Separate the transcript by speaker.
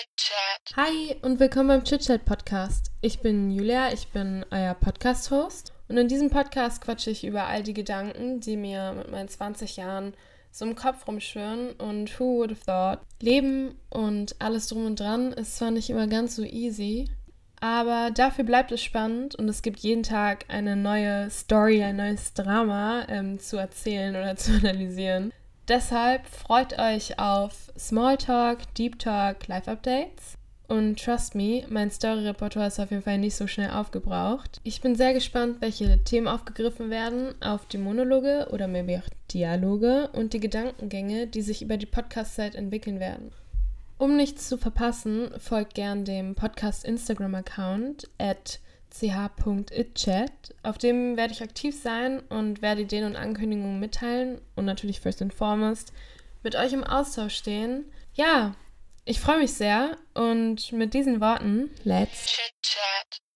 Speaker 1: Chit-Chat.
Speaker 2: Hi und willkommen beim Chit-Chat Podcast. Ich bin Julia, ich bin euer Podcast-Host und in diesem Podcast quatsche ich über all die Gedanken, die mir mit meinen 20 Jahren so im Kopf rumschwirren und who would have thought. Leben und alles drum und dran ist zwar nicht immer ganz so easy, aber dafür bleibt es spannend und es gibt jeden Tag eine neue Story, ein neues Drama ähm, zu erzählen oder zu analysieren. Deshalb freut euch auf Smalltalk, Deep Talk, Live-Updates. Und trust me, mein Story-Repertoire ist auf jeden Fall nicht so schnell aufgebraucht. Ich bin sehr gespannt, welche Themen aufgegriffen werden auf die Monologe oder maybe auch Dialoge und die Gedankengänge, die sich über die Podcast-Zeit entwickeln werden. Um nichts zu verpassen, folgt gern dem Podcast Instagram-Account at ch.itchat. Auf dem werde ich aktiv sein und werde Ideen und Ankündigungen mitteilen und natürlich first and foremost mit euch im Austausch stehen. Ja, ich freue mich sehr und mit diesen Worten, let's
Speaker 1: Chit-Chat.